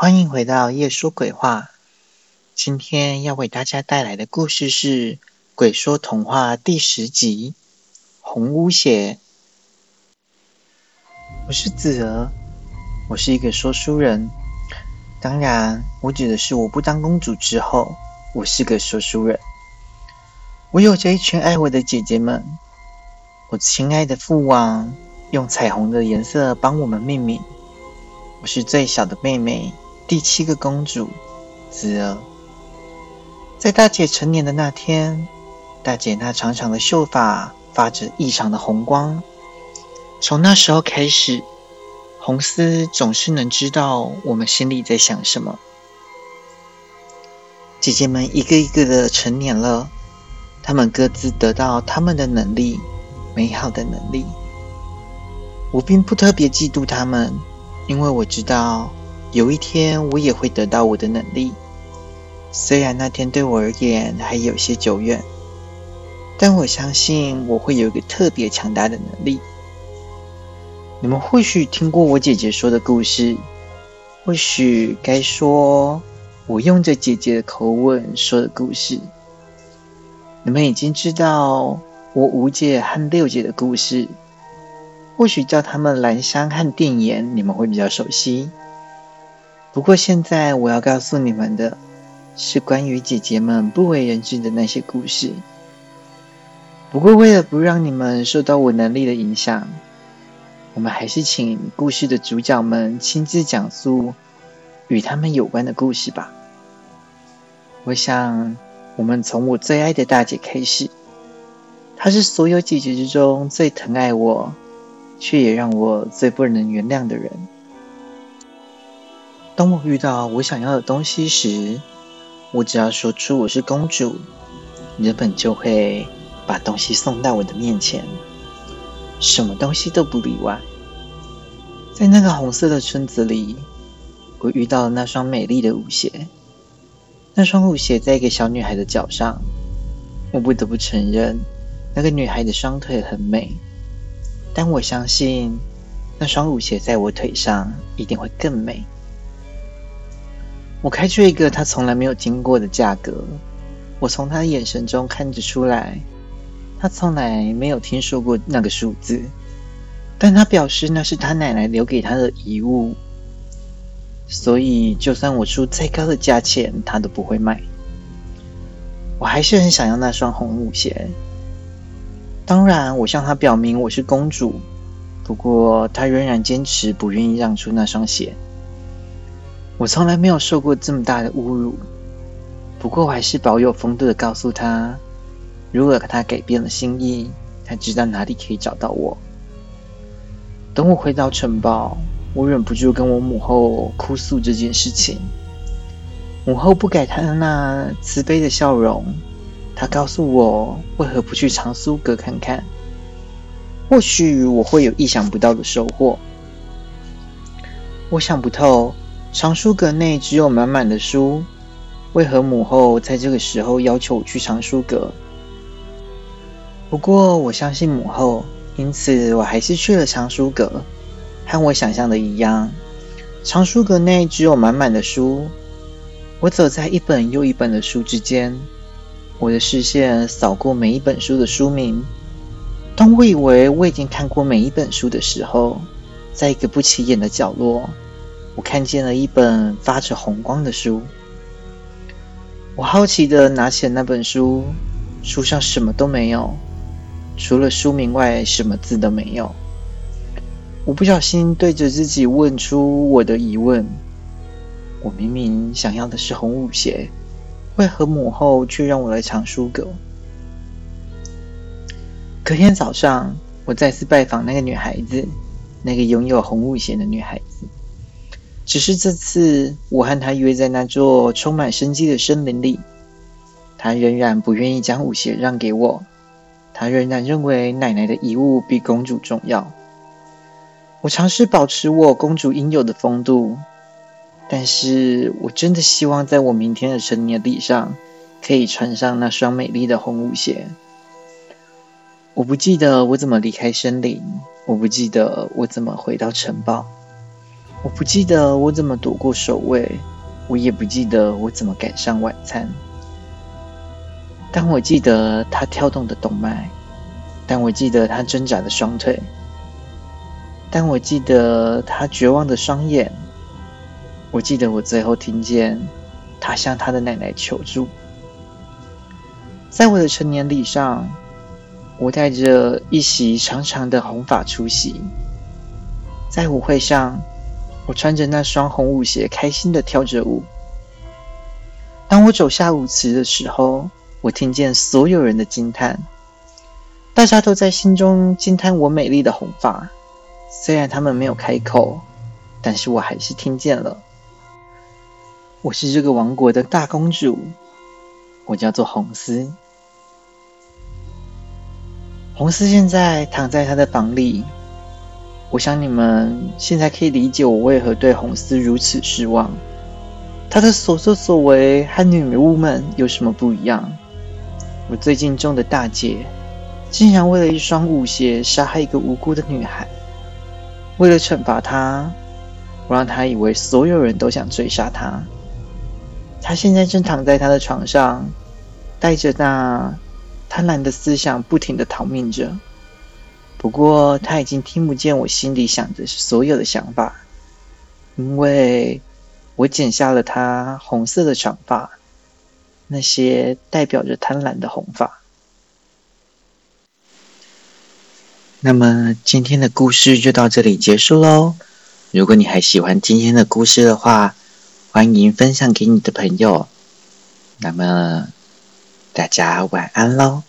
欢迎回到夜说鬼话。今天要为大家带来的故事是《鬼说童话》第十集《红屋邪》。我是子儿，我是一个说书人。当然，我指的是我不当公主之后，我是个说书人。我有着一群爱我的姐姐们。我亲爱的父王用彩虹的颜色帮我们命名。我是最小的妹妹，第七个公主子儿。在大姐成年的那天，大姐那长长的秀发发着异常的红光。从那时候开始，红丝总是能知道我们心里在想什么。姐姐们一个一个的成年了，她们各自得到他们的能力，美好的能力。我并不特别嫉妒她们，因为我知道有一天我也会得到我的能力。虽然那天对我而言还有些久远，但我相信我会有一个特别强大的能力。你们或许听过我姐姐说的故事，或许该说我用着姐姐的口吻说的故事。你们已经知道我五姐和六姐的故事，或许叫他们兰香和电眼，你们会比较熟悉。不过现在我要告诉你们的。是关于姐姐们不为人知的那些故事。不过，为了不让你们受到我能力的影响，我们还是请故事的主角们亲自讲述与他们有关的故事吧。我想，我们从我最爱的大姐开始。她是所有姐姐之中最疼爱我，却也让我最不能原谅的人。当我遇到我想要的东西时，我只要说出我是公主，人们就会把东西送到我的面前，什么东西都不例外。在那个红色的村子里，我遇到了那双美丽的舞鞋。那双舞鞋在一个小女孩的脚上，我不得不承认，那个女孩的双腿很美。但我相信，那双舞鞋在我腿上一定会更美。我开出一个他从来没有听过的价格，我从他的眼神中看得出来，他从来没有听说过那个数字，但他表示那是他奶奶留给他的遗物，所以就算我出再高的价钱，他都不会卖。我还是很想要那双红舞鞋，当然，我向他表明我是公主，不过他仍然坚持不愿意让出那双鞋。我从来没有受过这么大的侮辱，不过我还是保有风度的告诉他，如果他改变了心意，他知道哪里可以找到我。等我回到城堡，我忍不住跟我母后哭诉这件事情。母后不改她那慈悲的笑容，她告诉我为何不去长苏阁看看，或许我会有意想不到的收获。我想不透。藏书阁内只有满满的书，为何母后在这个时候要求我去藏书阁？不过我相信母后，因此我还是去了藏书阁。和我想象的一样，藏书阁内只有满满的书。我走在一本又一本的书之间，我的视线扫过每一本书的书名。当我以为我已经看过每一本书的时候，在一个不起眼的角落。我看见了一本发着红光的书，我好奇的拿起了那本书，书上什么都没有，除了书名外，什么字都没有。我不小心对着自己问出我的疑问：我明明想要的是红舞鞋，为何母后却让我来藏书阁？隔天早上，我再次拜访那个女孩子，那个拥有红舞鞋的女孩子。只是这次，我和他约在那座充满生机的森林里。他仍然不愿意将舞鞋让给我，他仍然认为奶奶的遗物比公主重要。我尝试保持我公主应有的风度，但是我真的希望在我明天的成年礼上，可以穿上那双美丽的红舞鞋。我不记得我怎么离开森林，我不记得我怎么回到城堡。我不记得我怎么躲过守卫，我也不记得我怎么赶上晚餐。但我记得他跳动的动脉，但我记得他挣扎的双腿，但我记得他绝望的双眼。我记得我最后听见他向他的奶奶求助。在我的成年礼上，我带着一袭长长的红发出席。在舞会上，我穿着那双红舞鞋，开心的跳着舞。当我走下舞池的时候，我听见所有人的惊叹，大家都在心中惊叹我美丽的红发。虽然他们没有开口，但是我还是听见了。我是这个王国的大公主，我叫做红丝。红丝现在躺在她的房里。我想你们现在可以理解我为何对红丝如此失望。她的所作所为和女巫们有什么不一样？我最敬重的大姐，竟然为了一双舞鞋杀害一个无辜的女孩。为了惩罚她，我让她以为所有人都想追杀她。她现在正躺在她的床上，带着那贪婪的思想，不停的逃命着。不过，他已经听不见我心里想的所有的想法，因为我剪下了他红色的长发。那些代表着贪婪的红发。那么今天的故事就到这里结束喽。如果你还喜欢今天的故事的话，欢迎分享给你的朋友。那么大家晚安喽。